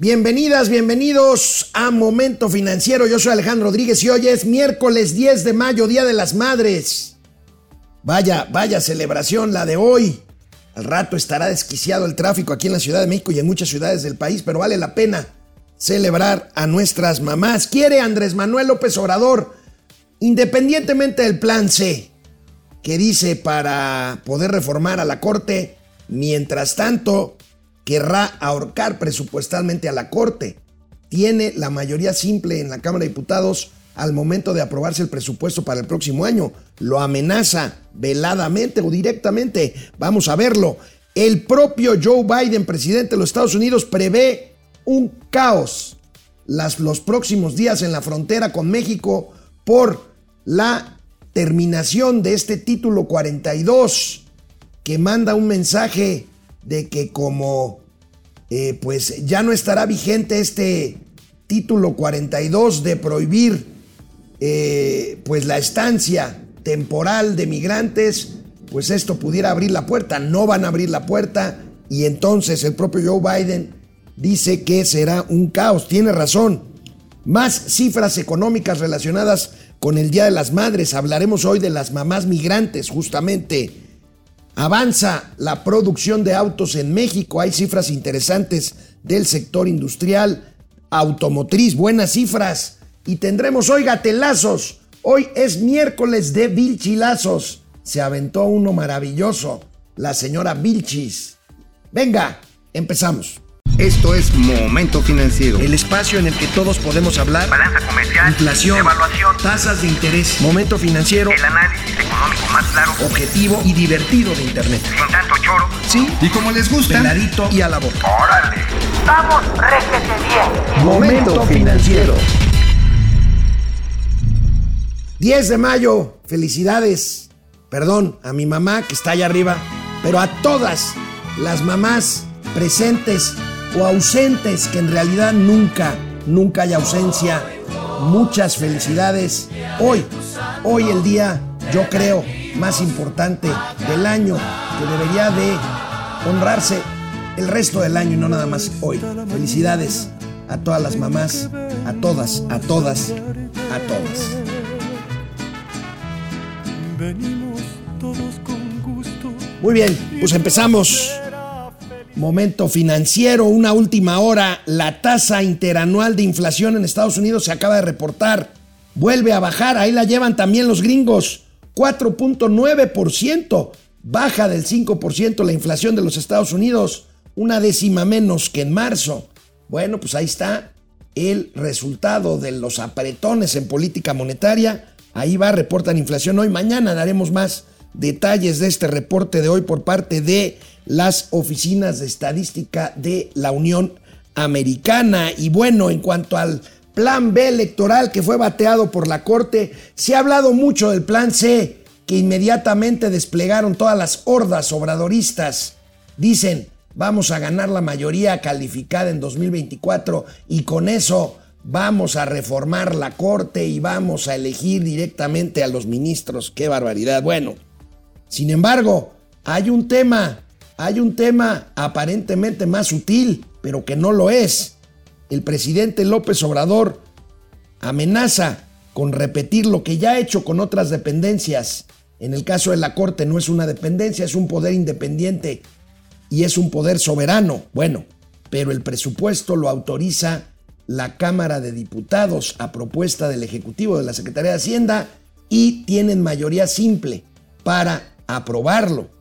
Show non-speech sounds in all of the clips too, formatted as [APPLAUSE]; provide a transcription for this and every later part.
Bienvenidas, bienvenidos a Momento Financiero. Yo soy Alejandro Rodríguez y hoy es miércoles 10 de mayo, Día de las Madres. Vaya, vaya celebración la de hoy. Al rato estará desquiciado el tráfico aquí en la Ciudad de México y en muchas ciudades del país, pero vale la pena celebrar a nuestras mamás. Quiere Andrés Manuel López Obrador, independientemente del plan C, que dice para poder reformar a la Corte, mientras tanto querrá ahorcar presupuestalmente a la Corte. Tiene la mayoría simple en la Cámara de Diputados al momento de aprobarse el presupuesto para el próximo año. Lo amenaza veladamente o directamente. Vamos a verlo. El propio Joe Biden, presidente de los Estados Unidos, prevé un caos las, los próximos días en la frontera con México por la terminación de este título 42 que manda un mensaje de que como eh, pues ya no estará vigente este título 42 de prohibir eh, pues la estancia temporal de migrantes, pues esto pudiera abrir la puerta. No van a abrir la puerta y entonces el propio Joe Biden dice que será un caos. Tiene razón. Más cifras económicas relacionadas con el Día de las Madres. Hablaremos hoy de las mamás migrantes, justamente. Avanza la producción de autos en México. Hay cifras interesantes del sector industrial, automotriz, buenas cifras. Y tendremos hoy gatelazos. Hoy es miércoles de Vilchilazos. Se aventó uno maravilloso, la señora Vilchis. Venga, empezamos. Esto es Momento Financiero. El espacio en el que todos podemos hablar. Balanza comercial. Inflación. Evaluación. Tasas de interés. Momento Financiero. El análisis económico más claro. Objetivo y divertido de Internet. Sin tanto choro. Sí. Y como les gusta. Peladito y a la boca. Órale. Vamos, réjete bien. Momento Financiero. 10 de mayo. Felicidades. Perdón a mi mamá que está allá arriba. Pero a todas las mamás presentes o ausentes, que en realidad nunca, nunca hay ausencia. Muchas felicidades. Hoy, hoy el día, yo creo, más importante del año, que debería de honrarse el resto del año y no nada más hoy. Felicidades a todas las mamás, a todas, a todas, a todas. Venimos todos con gusto. Muy bien, pues empezamos. Momento financiero, una última hora. La tasa interanual de inflación en Estados Unidos se acaba de reportar. Vuelve a bajar, ahí la llevan también los gringos. 4.9%. Baja del 5% la inflación de los Estados Unidos. Una décima menos que en marzo. Bueno, pues ahí está el resultado de los apretones en política monetaria. Ahí va, reportan inflación hoy. Mañana daremos más detalles de este reporte de hoy por parte de las oficinas de estadística de la Unión Americana. Y bueno, en cuanto al plan B electoral que fue bateado por la Corte, se ha hablado mucho del plan C, que inmediatamente desplegaron todas las hordas obradoristas. Dicen, vamos a ganar la mayoría calificada en 2024 y con eso vamos a reformar la Corte y vamos a elegir directamente a los ministros. ¡Qué barbaridad! Bueno, sin embargo, hay un tema hay un tema aparentemente más sutil, pero que no lo es. El presidente López Obrador amenaza con repetir lo que ya ha hecho con otras dependencias. En el caso de la Corte no es una dependencia, es un poder independiente y es un poder soberano. Bueno, pero el presupuesto lo autoriza la Cámara de Diputados a propuesta del Ejecutivo de la Secretaría de Hacienda y tienen mayoría simple para aprobarlo.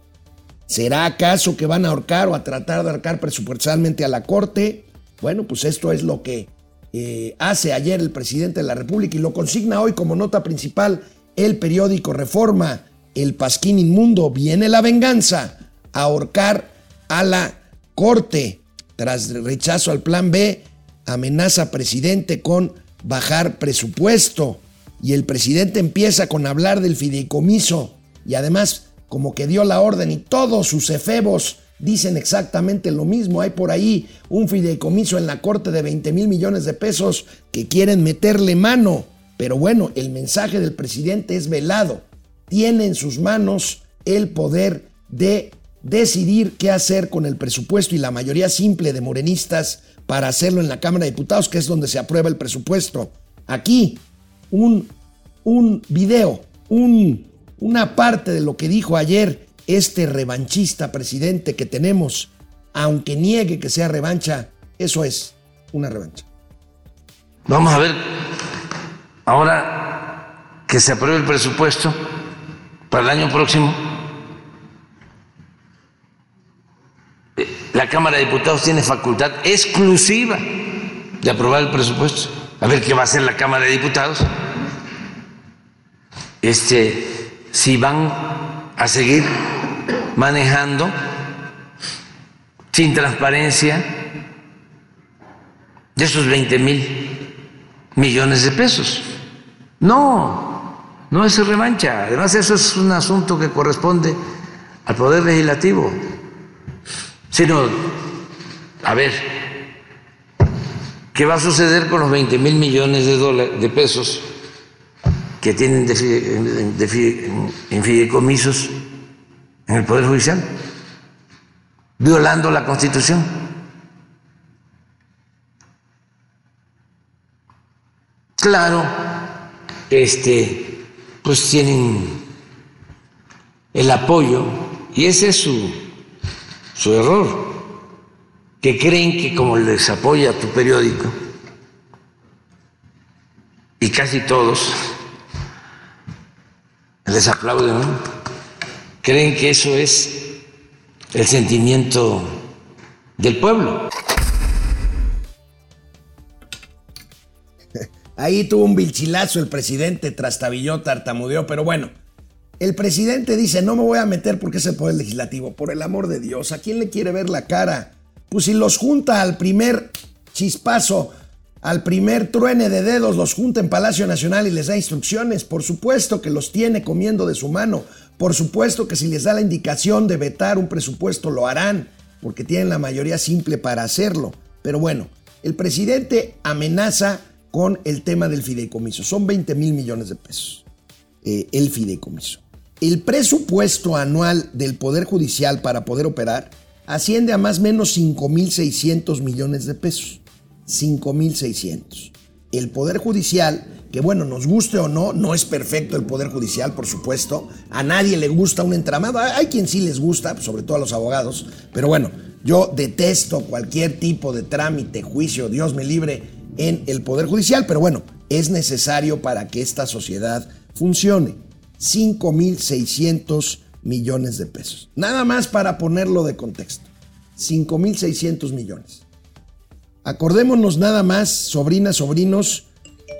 ¿Será acaso que van a ahorcar o a tratar de ahorcar presupuestalmente a la Corte? Bueno, pues esto es lo que eh, hace ayer el presidente de la República y lo consigna hoy como nota principal el periódico Reforma, el Pasquín Inmundo, viene la venganza, a ahorcar a la Corte. Tras rechazo al plan B, amenaza presidente con bajar presupuesto. Y el presidente empieza con hablar del fideicomiso y además como que dio la orden y todos sus efebos dicen exactamente lo mismo. Hay por ahí un fideicomiso en la corte de 20 mil millones de pesos que quieren meterle mano. Pero bueno, el mensaje del presidente es velado. Tiene en sus manos el poder de decidir qué hacer con el presupuesto y la mayoría simple de morenistas para hacerlo en la Cámara de Diputados, que es donde se aprueba el presupuesto. Aquí, un, un video, un, una parte de lo que dijo ayer este revanchista presidente que tenemos, aunque niegue que sea revancha, eso es una revancha. Vamos a ver, ahora que se apruebe el presupuesto para el año próximo, la Cámara de Diputados tiene facultad exclusiva de aprobar el presupuesto. A ver qué va a hacer la Cámara de Diputados. Este, si van a seguir manejando sin transparencia de esos 20 mil millones de pesos. No, no es revancha. Además, eso es un asunto que corresponde al Poder Legislativo sino, a ver, ¿qué va a suceder con los 20 mil millones de, dólares, de pesos que tienen en fideicomisos en el Poder Judicial? Violando la Constitución. Claro, este, pues tienen el apoyo, y ese es su su error, que creen que como les apoya tu periódico, y casi todos les aplauden, creen que eso es el sentimiento del pueblo. [LAUGHS] Ahí tuvo un bilchilazo el presidente, trastabilló, tartamudeó, pero bueno, el presidente dice, no me voy a meter porque es el poder legislativo. Por el amor de Dios, ¿a quién le quiere ver la cara? Pues si los junta al primer chispazo, al primer truene de dedos, los junta en Palacio Nacional y les da instrucciones. Por supuesto que los tiene comiendo de su mano. Por supuesto que si les da la indicación de vetar un presupuesto, lo harán, porque tienen la mayoría simple para hacerlo. Pero bueno, el presidente amenaza con el tema del fideicomiso. Son 20 mil millones de pesos. Eh, el fideicomiso. El presupuesto anual del Poder Judicial para poder operar asciende a más o menos 5.600 millones de pesos. 5.600. El Poder Judicial, que bueno, nos guste o no, no es perfecto el Poder Judicial, por supuesto. A nadie le gusta un entramado. Hay quien sí les gusta, sobre todo a los abogados. Pero bueno, yo detesto cualquier tipo de trámite, juicio, Dios me libre, en el Poder Judicial. Pero bueno, es necesario para que esta sociedad funcione. 5.600 millones de pesos. Nada más para ponerlo de contexto. 5.600 millones. Acordémonos nada más, sobrinas, sobrinos,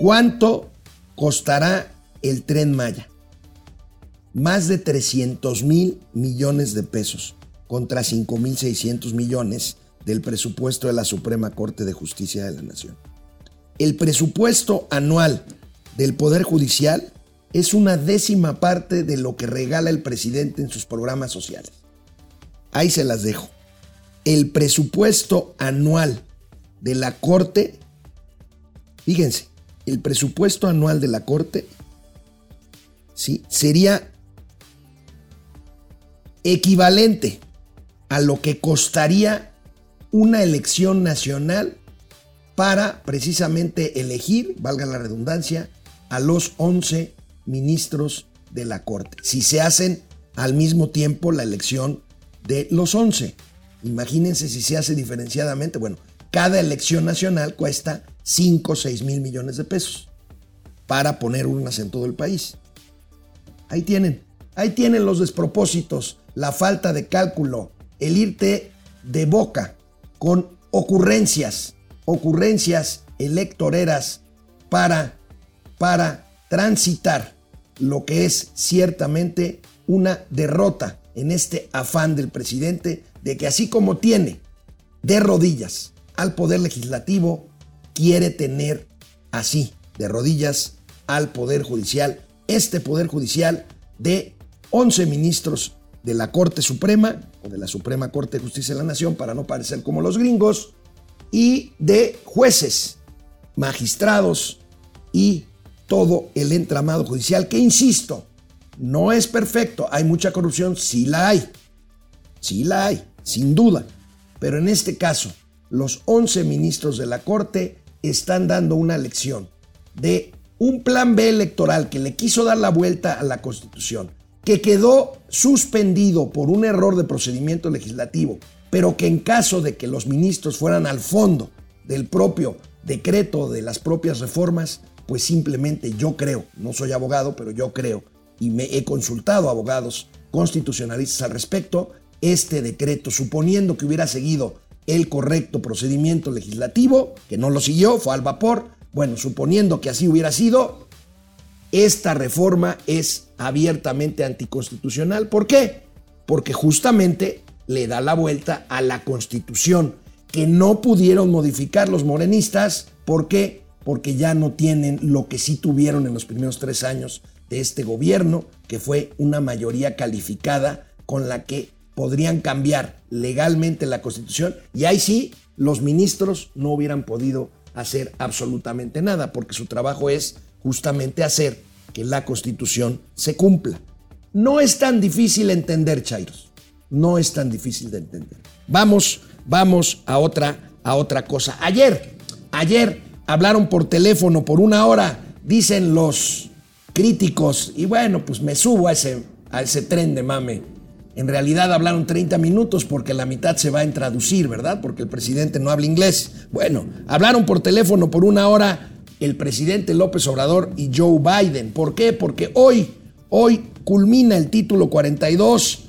cuánto costará el tren Maya. Más de 300 mil millones de pesos contra 5.600 millones del presupuesto de la Suprema Corte de Justicia de la Nación. El presupuesto anual del Poder Judicial es una décima parte de lo que regala el presidente en sus programas sociales. Ahí se las dejo. El presupuesto anual de la Corte, fíjense, el presupuesto anual de la Corte ¿sí? sería equivalente a lo que costaría una elección nacional para precisamente elegir, valga la redundancia, a los 11 ministros de la Corte. Si se hacen al mismo tiempo la elección de los 11. Imagínense si se hace diferenciadamente. Bueno, cada elección nacional cuesta 5 o 6 mil millones de pesos para poner urnas en todo el país. Ahí tienen, ahí tienen los despropósitos, la falta de cálculo, el irte de boca con ocurrencias, ocurrencias electoreras para, para transitar lo que es ciertamente una derrota en este afán del presidente de que así como tiene de rodillas al poder legislativo, quiere tener así de rodillas al poder judicial, este poder judicial de 11 ministros de la Corte Suprema o de la Suprema Corte de Justicia de la Nación para no parecer como los gringos y de jueces, magistrados y todo el entramado judicial, que insisto, no es perfecto, hay mucha corrupción, sí la hay, sí la hay, sin duda, pero en este caso, los 11 ministros de la Corte están dando una lección de un plan B electoral que le quiso dar la vuelta a la Constitución, que quedó suspendido por un error de procedimiento legislativo, pero que en caso de que los ministros fueran al fondo del propio decreto de las propias reformas, pues simplemente yo creo, no soy abogado, pero yo creo, y me he consultado a abogados constitucionalistas al respecto, este decreto, suponiendo que hubiera seguido el correcto procedimiento legislativo, que no lo siguió, fue al vapor, bueno, suponiendo que así hubiera sido, esta reforma es abiertamente anticonstitucional. ¿Por qué? Porque justamente le da la vuelta a la constitución que no pudieron modificar los morenistas. ¿Por qué? Porque ya no tienen lo que sí tuvieron en los primeros tres años de este gobierno, que fue una mayoría calificada con la que podrían cambiar legalmente la constitución y ahí sí los ministros no hubieran podido hacer absolutamente nada, porque su trabajo es justamente hacer que la constitución se cumpla. No es tan difícil entender, Chairos. No es tan difícil de entender. Vamos, vamos a otra, a otra cosa. Ayer, ayer hablaron por teléfono por una hora, dicen los críticos, y bueno, pues me subo a ese, a ese tren de mame en realidad hablaron 30 minutos porque la mitad se va a traducir, ¿verdad? Porque el presidente no habla inglés. Bueno, hablaron por teléfono por una hora el presidente López Obrador y Joe Biden. ¿Por qué? Porque hoy, hoy culmina el título 42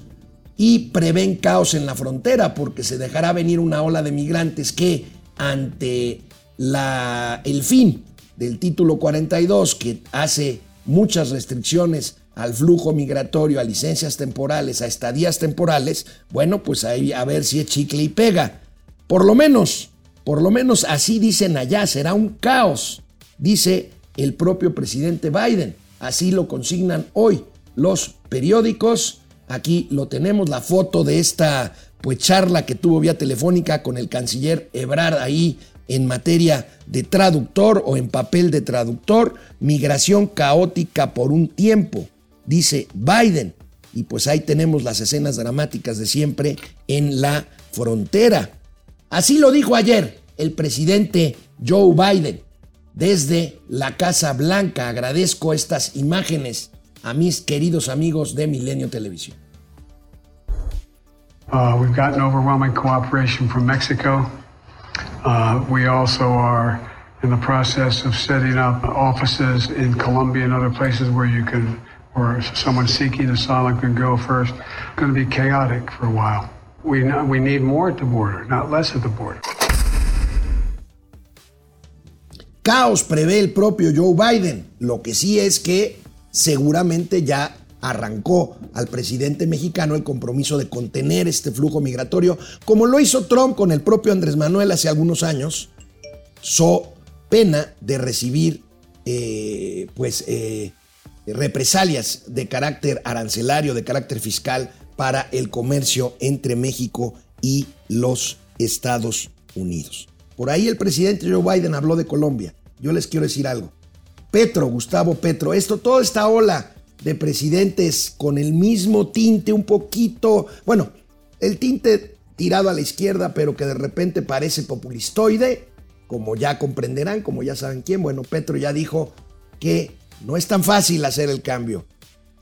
y prevén caos en la frontera porque se dejará venir una ola de migrantes que ante el fin del título 42 que hace muchas restricciones al flujo migratorio, a licencias temporales, a estadías temporales, bueno, pues ahí a ver si es chicle y pega. Por lo menos, por lo menos así dicen allá, será un caos, dice el propio presidente Biden. Así lo consignan hoy los periódicos. Aquí lo tenemos, la foto de esta pues charla que tuvo vía telefónica con el canciller Ebrard ahí en materia de traductor o en papel de traductor, migración caótica por un tiempo dice Biden. Y pues ahí tenemos las escenas dramáticas de siempre en la frontera. Así lo dijo ayer el presidente Joe Biden desde la Casa Blanca. Agradezco estas imágenes a mis queridos amigos de Milenio Televisión. Uh, we've gotten overwhelming cooperation from Mexico. Uh, we also are in the process of setting up offices in Colombia and other places where you can or someone seeking asylum can go first. It's going to be chaotic for a while. We, we need more at the border, not less at the border. Caos prevé el propio Joe Biden. Lo que sí es que seguramente ya arrancó al presidente mexicano el compromiso de contener este flujo migratorio, como lo hizo Trump con el propio Andrés Manuel hace algunos años, so pena de recibir eh, pues eh, represalias de carácter arancelario, de carácter fiscal para el comercio entre México y los Estados Unidos. Por ahí el presidente Joe Biden habló de Colombia. Yo les quiero decir algo. Petro, Gustavo Petro, esto, toda esta ola de presidentes con el mismo tinte un poquito, bueno, el tinte tirado a la izquierda, pero que de repente parece populistoide, como ya comprenderán, como ya saben quién, bueno, Petro ya dijo que no es tan fácil hacer el cambio.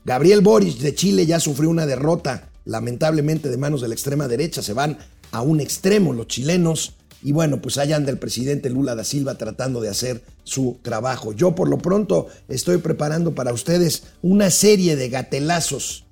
Gabriel Boric de Chile ya sufrió una derrota, lamentablemente de manos de la extrema derecha. Se van a un extremo los chilenos. Y bueno, pues allá anda el presidente Lula da Silva tratando de hacer su trabajo. Yo por lo pronto estoy preparando para ustedes una serie de gatelazos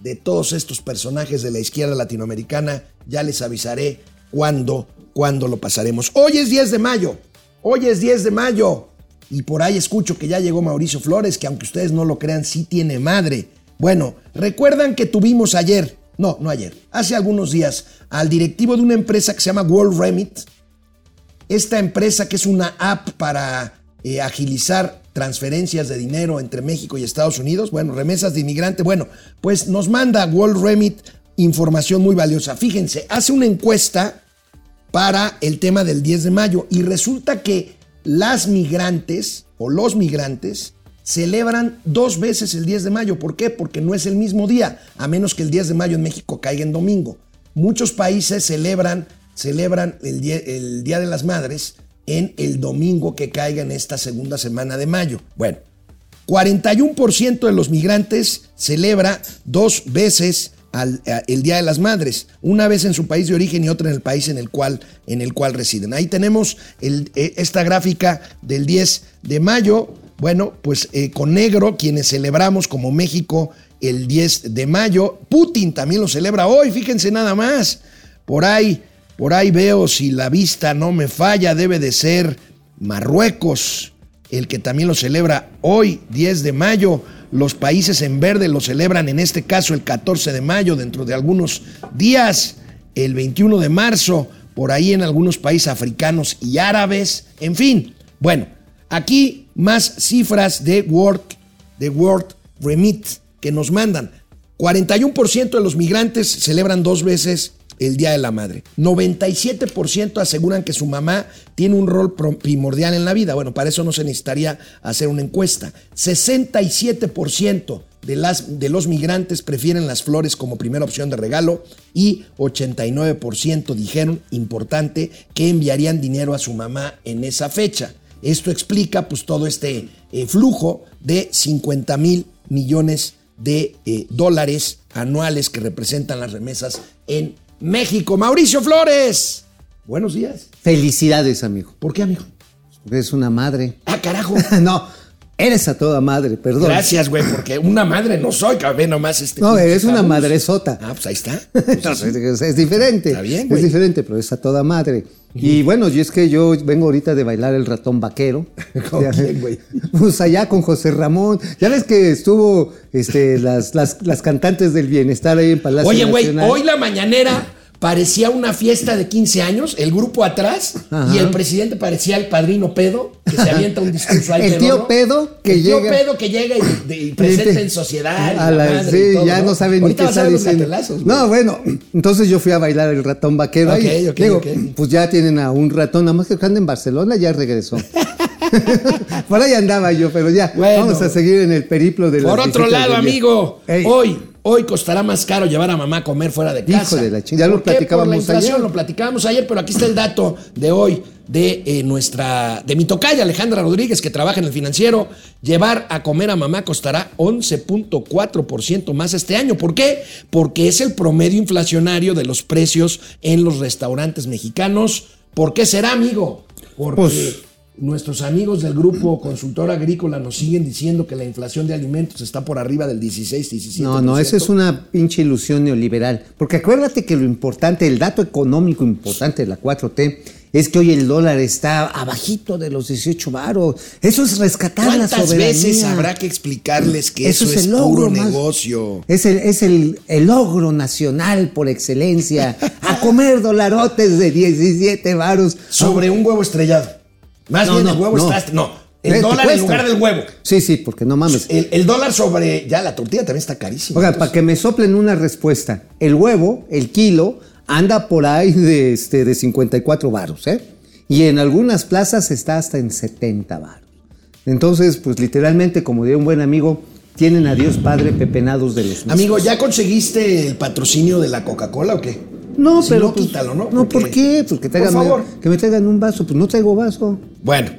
de todos estos personajes de la izquierda latinoamericana. Ya les avisaré cuándo, cuándo lo pasaremos. Hoy es 10 de mayo. Hoy es 10 de mayo. Y por ahí escucho que ya llegó Mauricio Flores, que aunque ustedes no lo crean, sí tiene madre. Bueno, recuerdan que tuvimos ayer, no, no ayer, hace algunos días, al directivo de una empresa que se llama World Remit. Esta empresa que es una app para eh, agilizar transferencias de dinero entre México y Estados Unidos, bueno, remesas de inmigrante, bueno, pues nos manda World Remit información muy valiosa. Fíjense, hace una encuesta para el tema del 10 de mayo y resulta que las migrantes o los migrantes celebran dos veces el 10 de mayo. ¿Por qué? Porque no es el mismo día, a menos que el 10 de mayo en México caiga en domingo. Muchos países celebran celebran el día, el día de las Madres en el domingo que caiga en esta segunda semana de mayo. Bueno, 41% de los migrantes celebra dos veces a- el Día de las Madres, una vez en su país de origen y otra en el país en el cual, en el cual residen. Ahí tenemos eh, esta gráfica del 10 de mayo. Bueno, pues eh, con negro, quienes celebramos como México el 10 de mayo. Putin también lo celebra hoy, fíjense nada más. Por ahí, por ahí veo, si la vista no me falla, debe de ser Marruecos, el que también lo celebra hoy, 10 de mayo. Los países en verde lo celebran en este caso el 14 de mayo, dentro de algunos días, el 21 de marzo, por ahí en algunos países africanos y árabes. En fin, bueno, aquí más cifras de World, de World Remit que nos mandan. 41% de los migrantes celebran dos veces el Día de la Madre. 97% aseguran que su mamá tiene un rol primordial en la vida. Bueno, para eso no se necesitaría hacer una encuesta. 67% de, las, de los migrantes prefieren las flores como primera opción de regalo y 89% dijeron, importante, que enviarían dinero a su mamá en esa fecha. Esto explica pues todo este eh, flujo de 50 mil millones de eh, dólares anuales que representan las remesas en México. Mauricio Flores, buenos días. Felicidades, amigo. ¿Por qué, amigo? Porque eres una madre. Ah, carajo. [LAUGHS] no, eres a toda madre, perdón. Gracias, güey, porque una madre no soy, cabrón, nomás este. No, eres una tabús. madresota. Ah, pues ahí está. [LAUGHS] No, es, es- es diferente. Está bien, es güey. diferente, pero es a toda madre. Y bueno, y es que yo vengo ahorita de bailar el ratón vaquero. [LAUGHS] ¿Con quién, güey? [LAUGHS] Pues allá con José Ramón. Ya ves que estuvo este, las, las, las cantantes del bienestar ahí en Palacio Oye, güey, hoy la mañanera parecía una fiesta de 15 años, el grupo atrás, Ajá. y el presidente parecía el padrino pedo, que se avienta un discurso ahí. [LAUGHS] El tío pedo que el tío llega- pedo que llega y, de- y presenta en sociedad. A la madre sí, y todo, ya no, saben ni qué está diciendo. No, bueno, entonces yo fui a bailar el ratón vaquero. Ok, ahí. ok, Digo, ok. pues ya tienen a un ratón, nada más que anda en Barcelona, ya regresó. [LAUGHS] [LAUGHS] Por ahí andaba yo, pero ya. Bueno. Vamos a seguir en el periplo de Por las otro lado, amigo, Ey. hoy, hoy costará más caro llevar a mamá a comer fuera de Hijo casa. de la chingada, ya lo platicábamos ayer. lo platicábamos ayer, pero aquí está el dato de hoy de eh, nuestra, de mi tocaya Alejandra Rodríguez, que trabaja en el financiero. Llevar a comer a mamá costará 11.4% más este año. ¿Por qué? Porque es el promedio inflacionario de los precios en los restaurantes mexicanos. ¿Por qué será, amigo? Porque Pues- Nuestros amigos del grupo consultor agrícola nos siguen diciendo que la inflación de alimentos está por arriba del 16, 17. No, no, eso es una pinche ilusión neoliberal. Porque acuérdate que lo importante, el dato económico importante de la 4T es que hoy el dólar está abajito de los 18 varos. Eso es rescatar la ¿Cuántas soberanía. veces habrá que explicarles que eso, es, el puro más- negocio? Es, el, es el, el logro nacional por excelencia. A comer dolarotes de 17 varos. Sobre un huevo estrellado. Más No, bien no, el huevo no. está... No, el dólar en lugar del huevo. Sí, sí, porque no mames. El, el dólar sobre... Ya, la tortilla también está carísima. Oiga, Entonces, para que me soplen una respuesta. El huevo, el kilo, anda por ahí de, este, de 54 varos, ¿eh? Y en algunas plazas está hasta en 70 varos. Entonces, pues literalmente, como diría un buen amigo, tienen a Dios Padre pepenados de los Amigo, ¿ya conseguiste el patrocinio de la Coca-Cola o qué? No, Si pero. no, pues, quítalo, ¿no? No, ¿por qué? Pues que, Por traigan- favor. que me traigan un vaso. Pues no traigo vaso. Bueno,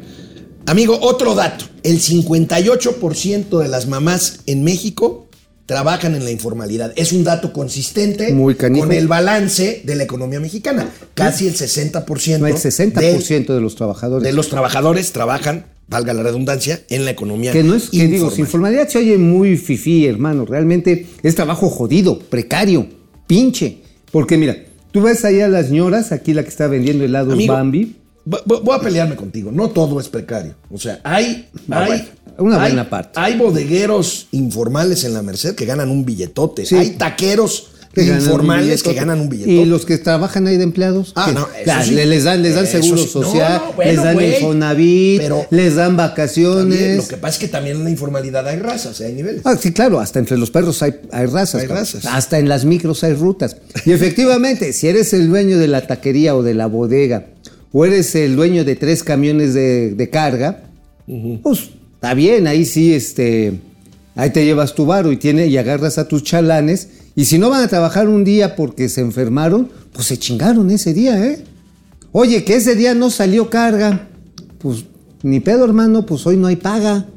amigo, otro dato. El 58% de las mamás en México trabajan en la informalidad. Es un dato consistente Muy con el balance de la economía mexicana. Casi el 60%, No, el 60% de, los trabajadores. de los trabajadores trabajan, valga la redundancia, en la economía Que no es, que digo, informal. sin formalidad se oye muy fifí, hermano. Realmente es trabajo jodido, precario, pinche. Porque mira, tú ves ahí a las señoras, aquí la que está vendiendo helados Amigo, Bambi. vo- vo- Voy a pelearme contigo. No todo es precario. O sea, hay. No, hay bueno, una hay- buena parte. Hay bodegueros informales en la Merced que ganan un billetote. Sí. Hay taqueros informales que ganan un billetote. Y los que trabajan ahí de empleados. Ah, no, la- sí. les dan, les dan Eso seguro sí. Social, no, bueno, les dan güey, Infonavit, pero les dan También, vacaciones. lo que pasa es que también en la informalidad hay razas, hay niveles. Ah, sí, claro, hasta entre los perros hay, hay razas. Hay razas. Hasta en las micros hay rutas. Y efectivamente, si eres el dueño de la taquería o de la bodega, o eres el dueño de tres camiones de, de carga, pues está bien, ahí sí, este, ahí te llevas tu varo y, tiene, y agarras a tus chalanes Y si no van a trabajar un día porque se enfermaron, pues se chingaron ese día, ¿eh? Oye, que ese día no salió carga. Pues ni pedo, hermano, pues hoy no hay paga.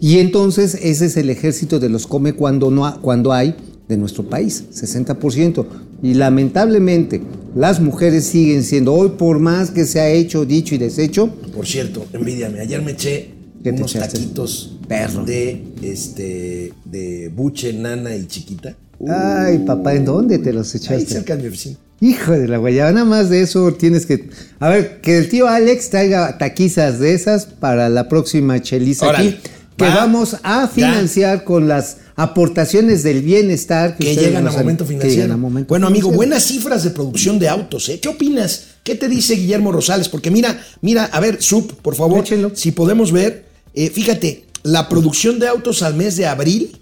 Y entonces ese es el ejército de los come cuando, no ha- cuando hay de nuestro país, 60%. Y lamentablemente las mujeres siguen siendo, hoy por más que se ha hecho, dicho y deshecho, Por cierto, envidiame. Ayer me eché ¿Qué te unos echaste? taquitos Perro. de este de buche, nana y chiquita. Ay papá, ¿en dónde te los Ahí echaste? cerca de mi oficina. Hijo de la guayaba, nada más de eso tienes que... A ver, que el tío Alex traiga taquizas de esas para la próxima cheliza Órale. aquí, que Va. vamos a financiar con las aportaciones del bienestar Que llegan a momento financiero. momento bueno, amigo, financiero. buenas cifras de producción de autos, ¿eh? ¿Qué opinas? ¿Qué te dice Guillermo Rosales? Porque mira, mira, a ver, Sub, por favor, Échenlo. si podemos ver, eh, fíjate, la producción de autos al mes de abril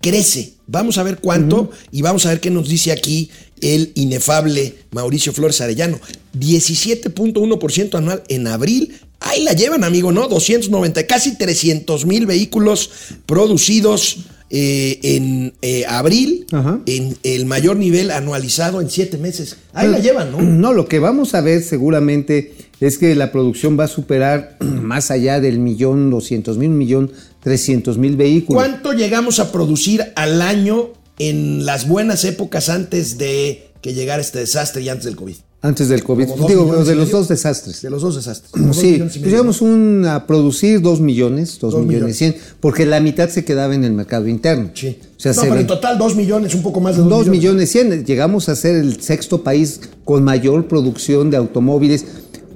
crece. Vamos a ver cuánto y vamos a ver qué nos dice aquí el inefable Mauricio Flores Arellano. 17.1% anual en abril. Ahí la llevan, amigo, ¿no? 290, casi 300 mil vehículos producidos eh, en eh, abril, Ajá. en el mayor nivel anualizado en siete meses. Ahí la llevan, ¿no? [CLEARS THROAT] No, lo que vamos a ver seguramente es que la producción va a superar [CLEARS THROAT] más allá del millón doscientos mil, millón trescientos mil vehículos. ¿Cuánto llegamos a producir al año en las buenas épocas antes de que llegara este desastre y antes del COVID? Antes del COVID. Dos Digo, de los medio. dos desastres. De los dos desastres. [CLEARS THROAT] Como dos Sí, millones y pues llegamos un- a producir dos millones, dos, Dos millones cien, porque la mitad se quedaba en el mercado interno. Sí. O sea, no, se pero en total dos millones, un poco más de dos, dos millones. millones cien. Llegamos a ser el sexto país con mayor producción de automóviles.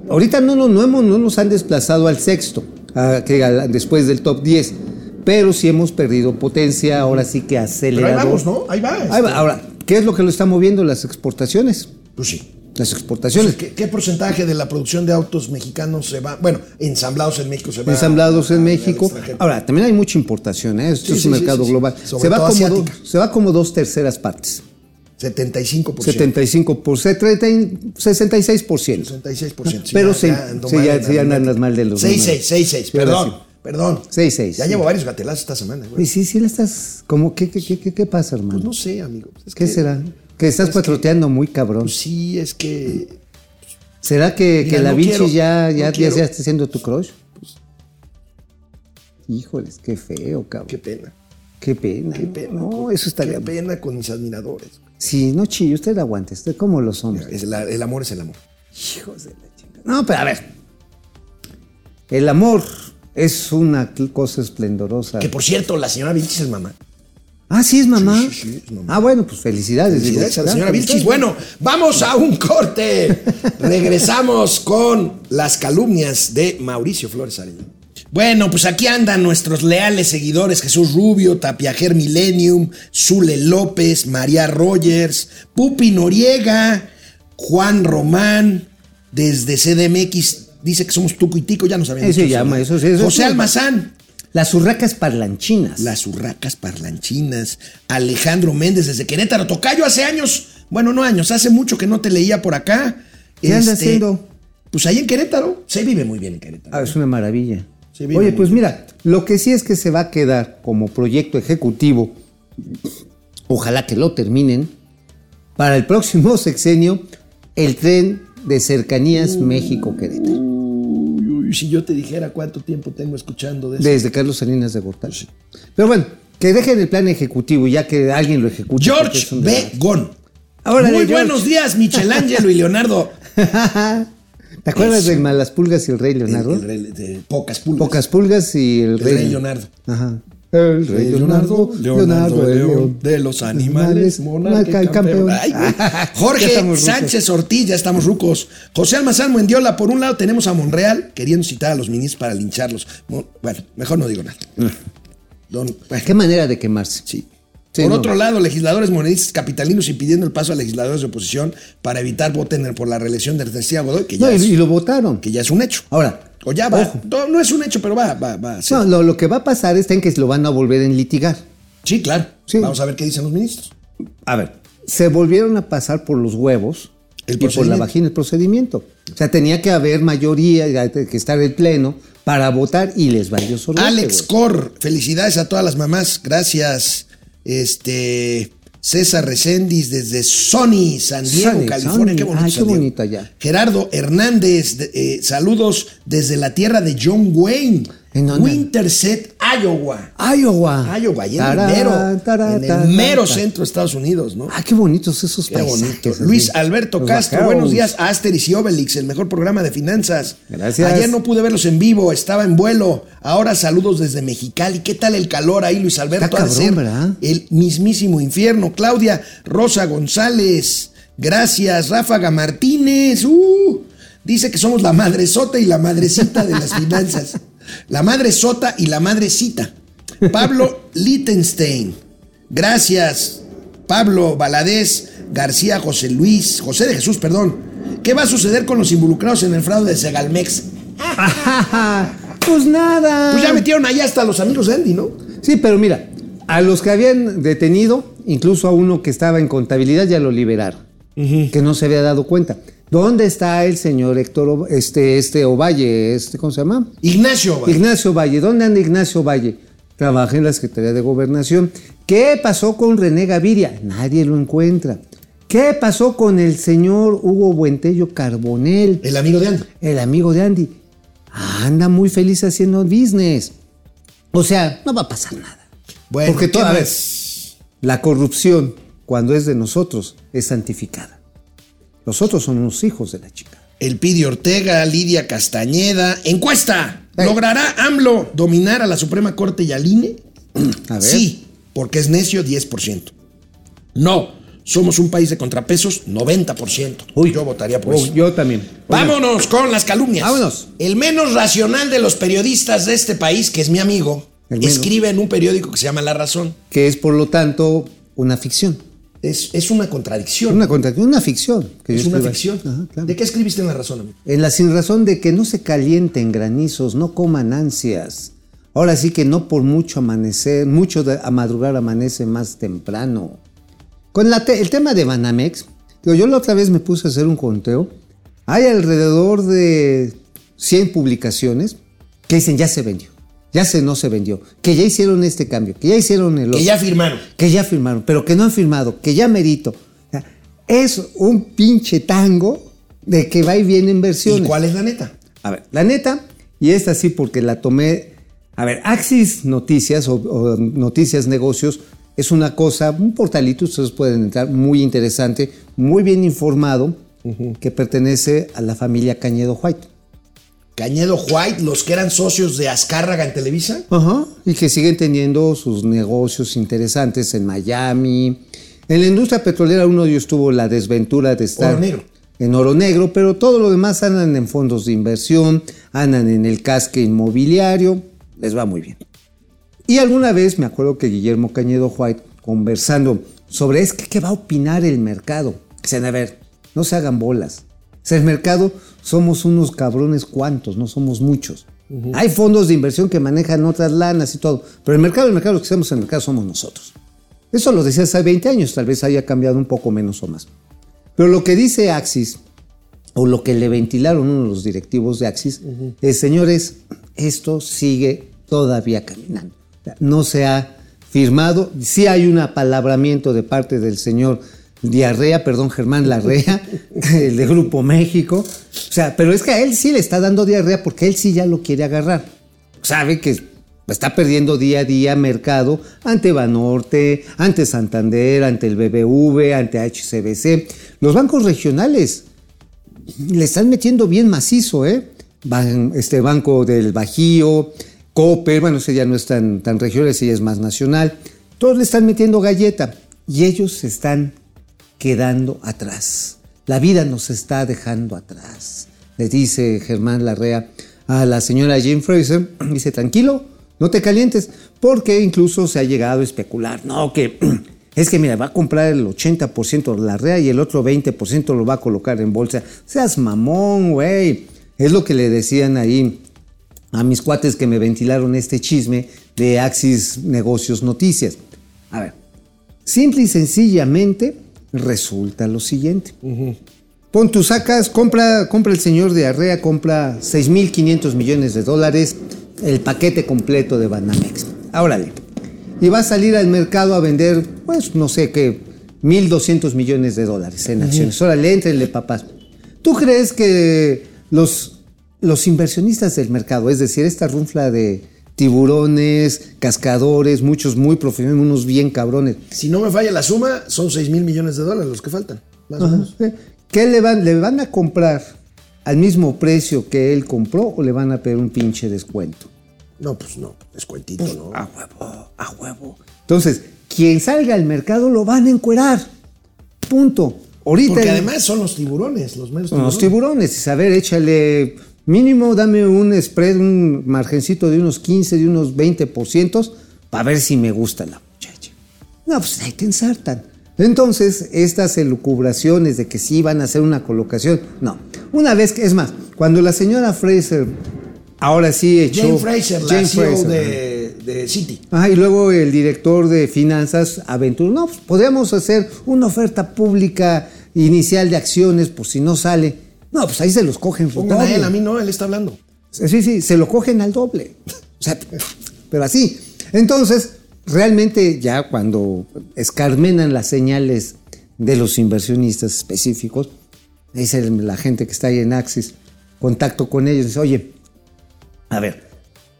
Ahorita no, no, no, hemos, no nos han desplazado al sexto, a- que a- después del top 10, pero sí hemos perdido potencia, ahora sí que Pero ahí acelerado. vamos, ¿no? Ahí va. Ahí este. va. Ahora, ¿qué es lo que lo está moviendo? Las exportaciones. Pues sí. Las exportaciones. ¿Qué, qué porcentaje de la producción de autos mexicanos se va? Bueno, ensamblados en México se va. ensamblados en México. Ahora, también hay mucha importación, ¿eh? Esto Sí, es sí, un mercado sí, global. Se va, como do- se va como dos terceras partes. 75%. 75 por 30 y 66 por ciento. 66%. sí, Pero ya- sí, ya sí, ya- sí, ya andas mal de los 66, 66, Sí, ahora perdón, perdón. 66, Ya llevo varios gatelazos esta semana, güey. Y sí, sí le estás. ¿cómo, qué, qué, qué, qué, pasa, hermano? Pues no sé, amigo. Es ¿Qué que- será? Que estás patroteando muy cabrón. Pues sí, es que. ¿Será que, Mira, que la no Vinci quiero, ya, no ya, ya, ya está siendo tu crush? Híjoles, qué feo, cabrón. Qué pena. Qué pena. Qué pena. No, eso estaría Qué pena con mis admiradores. Sí, no chillo, usted aguante, usted como los hombres. Es la- el amor es el amor. Hijos de la chingada. No, pero a ver. El amor es una cosa esplendorosa. Que por cierto, la señora Vilchis es mamá. Ah, sí, es mamá. Sí, sí, sí, es mamá. Ah, bueno, pues felicidades. Felicidades a la Ah, señora. Vilchis. Bueno, vamos a un corte. [LAUGHS] Regresamos con las calumnias de Mauricio Flores Arellano. Bueno, pues aquí andan nuestros leales seguidores: Jesús Rubio, Tapiajer Millennium, Zule López, María Rogers, Pupi Noriega, Juan Román, desde CDMX. Dice que somos tuco y tico, ya nos habían Eso dicho se llama, eso sí, eso José. Almazán, Las urracas parlanchinas. las urracas parlanchinas. Alejandro Méndez desde Querétaro. Tocayo hace años, bueno, no años, hace mucho que no te leía por acá. ¿Qué anda haciendo? Pues ahí en Querétaro. Se vive muy bien en Querétaro. Ah, es una maravilla. Sí, Oye, pues mira, lo que sí es que se va a quedar como proyecto ejecutivo, ojalá que lo terminen, para el próximo [LAUGHS] sexenio, el tren de cercanías México-Querétaro. Uy, uy, si yo te dijera cuánto tiempo tengo escuchando de eso. Desde Carlos Salinas de Gortari. Pero bueno, que dejen el plan ejecutivo ya que alguien lo ejecute. George B. Gon. Muy George. buenos días, Michelangelo y Leonardo. [LAUGHS] ¿Te acuerdas de Malas Pulgas y el Rey Leonardo? El- el rey de pocas pulgas. Pocas pulgas y el, El rey Leonardo. Ajá. El Rey Leonardo, Leonardo, el león de los animales, monarca y campeón. Ay, [LAUGHS] Jorge. Sánchez Ortiz, ya estamos rucos. José Almazán Mendiola, por un lado tenemos a Monreal queriendo citar a los ministros para lincharlos. Bueno, mejor no digo nada. Don, bueno, Qué manera de quemarse. sí. Sí, por no. otro lado, legisladores moneristas capitalinos impidiendo el paso a legisladores de oposición para evitar voten por la reelección de Ernestina Godoy, que ya, No, es, y lo votaron. que ya es un hecho. Ahora, O ya va. No, no es un hecho, pero va, va, va. No, lo, lo que va a pasar es en que lo van a volver a litigar. Sí, claro. Sí. Vamos a ver qué dicen los ministros. A ver, se volvieron a pasar por los huevos El y por la vagina el procedimiento. O sea, tenía que haber mayoría, que estar el pleno para votar y les valió solo. Alex Cor, felicidades a todas las mamás, gracias. Este, César Recendis desde Sony, San Diego, Sony, California. Sony. Qué bonito. Ay, qué bonito allá. Gerardo Hernández, de- eh, saludos desde la tierra de John Wayne. ¿En dónde? Winterset, Iowa. Iowa. Iowa, ahí en el mero, tará, en el tará, mero centro de Estados Unidos, ¿no? Ah, qué bonitos esos Qué paisajes. bonito. Luis Alberto Los Castro, buenos días. Asterix y Obelix, el mejor programa de finanzas. Gracias. Ayer no pude verlos en vivo, estaba en vuelo. Ahora saludos desde Mexicali. ¿Qué tal el calor ahí, Luis Alberto? Está Ha de cabrón, ser ¿verdad? El mismísimo infierno. Claudia Rosa González. Gracias. Ráfaga Martínez. Uh, dice que somos la madre sota y la madrecita de las [LAUGHS] finanzas. La madre sota y la madrecita. Pablo [LAUGHS] Littenstein. Gracias. Pablo Valadez García José Luis, José de Jesús, perdón. ¿Qué va a suceder con los involucrados en el fraude de Segalmex? [LAUGHS] pues nada. Pues ya metieron ahí hasta los amigos de Andy, ¿no? Sí, pero mira, a los que habían detenido, incluso a uno que estaba en contabilidad, ya lo liberaron. Que no se había dado cuenta. ¿Dónde está el señor Héctor, este, este Ovalle, este, ¿cómo se llama? Ignacio. güey. Ignacio Valle. ¿Dónde anda Ignacio Valle? Trabaja en la Secretaría de Gobernación. ¿Qué pasó con René Gaviria? Nadie lo encuentra. ¿Qué pasó con el señor Hugo Buentello Carbonel? El amigo de Andy. el amigo de Andy, anda muy feliz haciendo business. O sea, no va a pasar nada. Bueno, Porque ¿qué toda vez la corrupción, cuando es de nosotros, es santificada. Nosotros somos hijos de la chica. El Pidi Ortega, Lidia Castañeda. Encuesta. Ey. ¿Logrará AMLO dominar a la Suprema Corte y al INE? [CLEARS THROAT] A ver. Sí, porque es necio 10%. No, somos un país de contrapesos 90%. Uy, yo votaría por eso. yo también. Vámonos con las calumnias. Vámonos. El menos racional de los periodistas de este país, que es mi amigo, escribe en un periódico que se llama La Razón. Que es, por lo tanto, una ficción. Es, es una contradicción. Una, contra- una ficción. que es una ficción. Ajá, claro. ¿De qué escribiste en La Razón, amigo? En la sin razón de que no se calienten granizos, no coman ansias. Ahora sí que no por mucho amanecer, mucho de- a madrugar amanece más temprano. Con la te- el tema de Banamex, digo, yo la otra vez me puse a hacer un conteo. Hay alrededor de 100 publicaciones que dicen ya se vendió, ya se no se vendió, que ya hicieron este cambio, que ya hicieron el otro Que ya firmaron. que ya firmaron, pero que no han firmado, que ya merito. O sea, es un pinche tango de que va y viene ¿Y inversiones. cuál es la neta? A ver, la neta, y esta sí porque la tomé. A ver, Axis Noticias o, o Noticias Negocios es una cosa, un portalito, ustedes pueden entrar, muy interesante, muy bien informado, que pertenece a la familia Cañedo White. Cañedo White, los que eran socios de Azcárraga en Televisa. Ajá. Y que siguen teniendo sus negocios interesantes en Miami. En la industria petrolera uno de ellos tuvo la desventura de estar Oro Negro. en oro negro, pero todo lo demás andan en fondos de inversión, andan en el casque inmobiliario, les va muy bien. Y alguna vez me acuerdo que Guillermo Cañedo White, conversando sobre es que qué va a opinar el mercado. Dicen, a ver, no se hagan bolas. O sea, el mercado somos unos cabrones cuantos, no somos muchos. Hay fondos de inversión que manejan otras lanas y todo, pero el mercado, el mercado, lo que hacemos en el mercado somos nosotros. Eso lo decía hace 20 años, tal vez haya cambiado un poco menos o más. Pero lo que dice Axis, o lo que le ventilaron uno de los directivos de Axis, es, señores, esto sigue todavía caminando. No se ha firmado, sí hay un apalabramiento de parte del señor Diarrea, perdón, Germán Larrea, [LAUGHS] el de Grupo México. O sea, pero es que a él sí le está dando diarrea porque él sí ya lo quiere agarrar. Sabe que está perdiendo día a día mercado ante Banorte, ante Santander, ante el BBV, ante HCBC. Los bancos regionales le están metiendo bien macizo, ¿eh? Este Banco del Bajío, Coper, bueno, ese ya no es tan, tan regional, ese ya es más nacional. Todos le están metiendo galleta y ellos están quedando atrás. La vida nos está dejando atrás. Le dice Germán Larrea a la señora Jane Fraser, [CLEARS THROAT] dice, tranquilo, no te calientes, porque incluso se ha llegado a especular, no, que [CLEARS THROAT] es que mira, va a comprar el 80% de Larrea y el otro 20% lo va a colocar en bolsa. Seas mamón, güey. Es lo que le decían ahí a mis cuates que me ventilaron este chisme de Axis Negocios Noticias. A ver, simple y sencillamente resulta lo siguiente. Pon tú sacas, compra, compra el señor de Arrea, compra 6.500 millones de dólares, el paquete completo de Banamex. Órale. Y va a salir al mercado a vender, pues no sé qué, 1.200 millones de dólares en acciones. Órale, entrenle, papás. ¿Tú crees que los, los inversionistas del mercado, es decir, esta runfla de tiburones, cascadores, muchos muy profesionales, unos bien cabrones, Si no me falla la suma, son 6 mil millones de dólares los que faltan. Más o menos. ¿qué le van, le van a comprar al mismo precio que él compró o le van a pedir un pinche descuento? No, pues no, descuentito, ¿no? A huevo, a huevo. Entonces, quien salga al mercado lo van a encuerar. Punto. Ahorita Porque además son los tiburones, los meros Son tiburones. los tiburones. Y saber, échale mínimo, dame un spread, un margencito de unos 15, de unos 20%, para ver si me gusta la muchacha. No, pues ahí te ensartan. Entonces, estas elucubraciones de que sí van a hacer una colocación, no. Una vez que, es más, cuando la señora Fraser, ahora sí echó... Jane Fraser, la Jane CEO Fraser, de, de City. Ajá, y luego el director de finanzas aventuró, no, pues podríamos hacer una oferta pública inicial de acciones por si no sale. No, pues ahí se los cogen. Pongan a él, a mí no, él está hablando. Sí, sí, se lo cogen al doble. O sea, pero así. Entonces, realmente ya cuando escarmenan las señales de los inversionistas específicos, dice la gente que está ahí en Axis, contacto con ellos, dice, oye, a ver,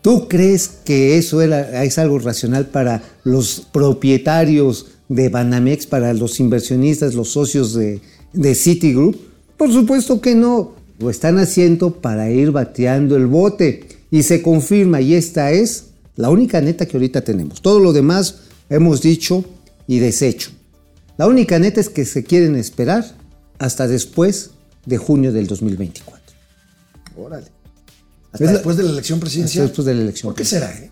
¿tú crees que eso era, es algo racional para los propietarios de Banamex, para los inversionistas, los socios de, de Citigroup? Por supuesto que no. Lo están haciendo para ir bateando el bote. Y se confirma, y esta es la única neta que ahorita tenemos. Todo lo demás hemos dicho y deshecho. La única neta es que se quieren esperar hasta después de junio del 2024. Órale. Hasta después de la elección presidencial. Hasta después de la elección ¿Por qué será? eh?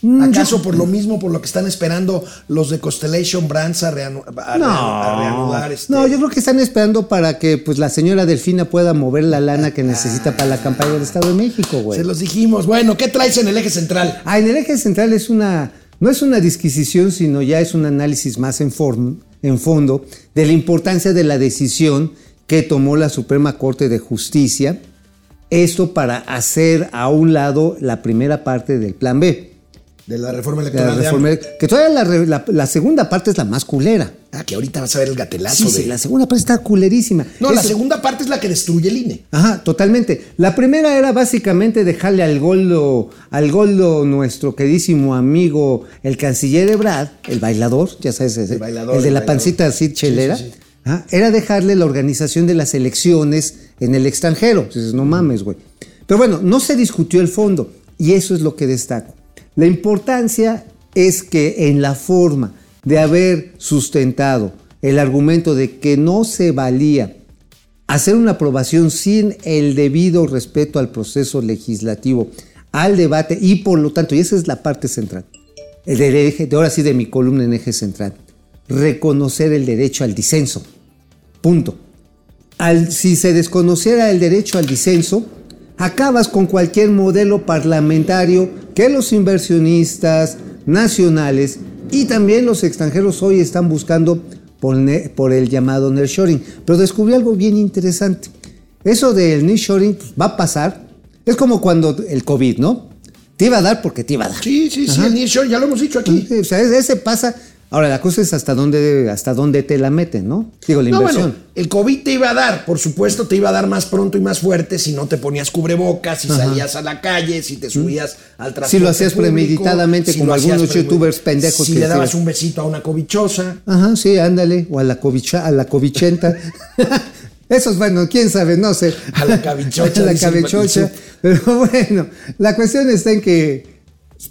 Mm, ¿Acaso por lo mismo, por lo que están esperando los de Constellation Brands a, reanu- a reanu- a reanudar? este- No, yo creo que están esperando para que pues la señora Delfina pueda mover la lana que necesita para la campaña del Estado de México, güey. Se los dijimos. Bueno, ¿qué traes en el eje central? Ah, en el eje central es una, no es una disquisición, sino ya es un análisis más en, form- en fondo de la importancia de la decisión que tomó la Suprema Corte de Justicia, esto para hacer a un lado la primera parte del Plan B. De la reforma de la electoral. de reforma- AMLO. que todavía la, la- la segunda parte es la más culera. Ah, que ahorita vas a ver el gatelazo Sí, sí, de... la segunda parte está culerísima. No, la segunda parte es la que destruye el INE. Ajá, totalmente. La primera era básicamente dejarle al goldo, al goldo nuestro queridísimo amigo, el canciller Ebrard, el bailador, ya sabes, ese, El bailador, el de el la bailador. pancita así chelera, Sí, sí, sí. ajá, era dejarle la organización de las elecciones en el extranjero. Dices, no mames, güey. Pero bueno, no se discutió el fondo y eso es lo que destaco. La importancia es que en la forma de haber sustentado el argumento de que no se valía hacer una aprobación sin el debido respeto al proceso legislativo, al debate y por lo tanto, y esa es la parte central, el eje, de ahora sí de mi columna en eje central, reconocer el derecho al disenso. Punto. Al, si se desconociera el derecho al disenso, acabas con cualquier modelo parlamentario que los inversionistas nacionales y también los extranjeros hoy están buscando por, por el llamado nearshoring. Pero descubrí algo bien interesante. Eso del nearshoring pues, va a pasar. Es como cuando el COVID, ¿no? Te iba a dar porque te iba a dar. Sí, sí, sí, el nearshoring, ya lo hemos dicho aquí. O sea, ese pasa. Ahora, la cosa es hasta dónde, hasta dónde te la meten, ¿no? Digo, la No, inversión. bueno, el COVID te iba a dar, por supuesto, te iba a dar más pronto y más fuerte si no te ponías cubrebocas, si salías a la calle, si te subías al transporte Si lo hacías público, premeditadamente, como algunos youtubers pendejos Si que le dabas decían. un besito a una cobichosa. Ajá, sí, ándale. O a la covicha, a la covichenta. [LAUGHS] Eso es bueno, quién sabe, no sé. A la cabichocha, [LAUGHS] A la cabichocha. Pero bueno, la cuestión está en que,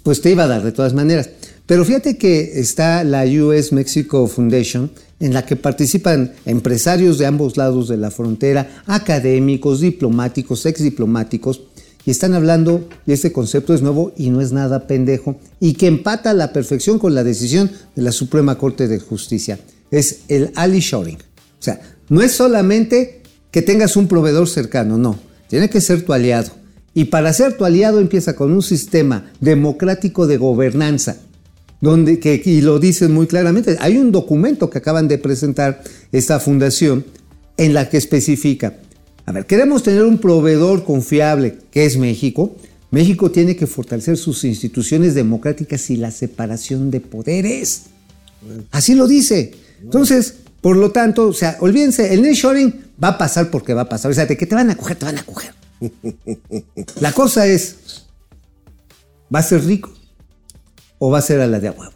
pues te iba a dar de todas maneras. Pero fíjate que está la US Mexico Foundation, en la que participan empresarios de ambos lados de la frontera, académicos, diplomáticos, exdiplomáticos, y están hablando, y este concepto es nuevo y no es nada pendejo, y que empata a la perfección con la decisión de la Suprema Corte de Justicia. Es el Ali Shoring. O sea, no es solamente que tengas un proveedor cercano, no. Tiene que ser tu aliado. Y para ser tu aliado empieza con un sistema democrático de gobernanza, donde, que, y lo dicen muy claramente, hay un documento que acaban de presentar esta fundación en la que especifica, a ver, queremos tener un proveedor confiable, que es México. México tiene que fortalecer sus instituciones democráticas y la separación de poderes. Así lo dice. Entonces, Por lo tanto, o sea, olvídense, el nearshoring va a pasar porque va a pasar. O sea, de que te van a coger, te van a coger. La cosa es, ¿va a ser rico o va a ser a la de a huevo?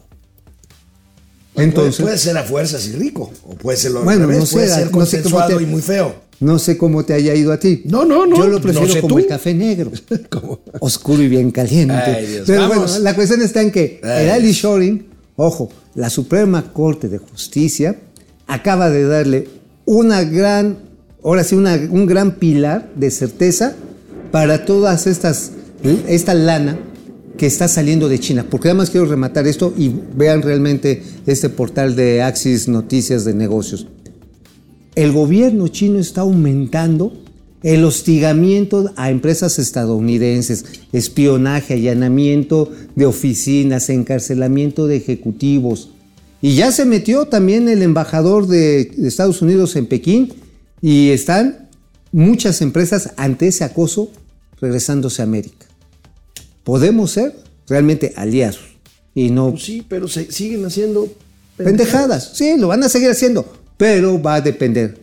Entonces, puede, puede ser a fuerzas y rico, o puede ser lo Bueno, revés, no sé, puede ser no sé consensuado cómo te- y muy feo. No sé cómo te haya ido a ti. No, no, no, Yo lo no prefiero sé como tú. el café negro. [LAUGHS] Oscuro y bien caliente. Ay, Dios, Pero vamos. bueno, la cuestión está en que Ay, el Ali. Shoring, ojo, la Suprema Corte de Justicia acaba de darle una gran, ahora sí, una- un gran pilar de certeza para todas estas, esta lana que está saliendo de China. Porque además quiero rematar esto y vean realmente este portal de Axis Noticias de Negocios el gobierno chino está aumentando el hostigamiento a empresas estadounidenses, espionaje, allanamiento de oficinas, encarcelamiento de ejecutivos. Y ya se metió también el embajador de Estados Unidos en Pekín y están muchas empresas ante ese acoso regresándose a América. Podemos ser realmente aliados y no Pues sí, pero se siguen haciendo pendejadas. Sí, lo van a seguir haciendo, pero va a depender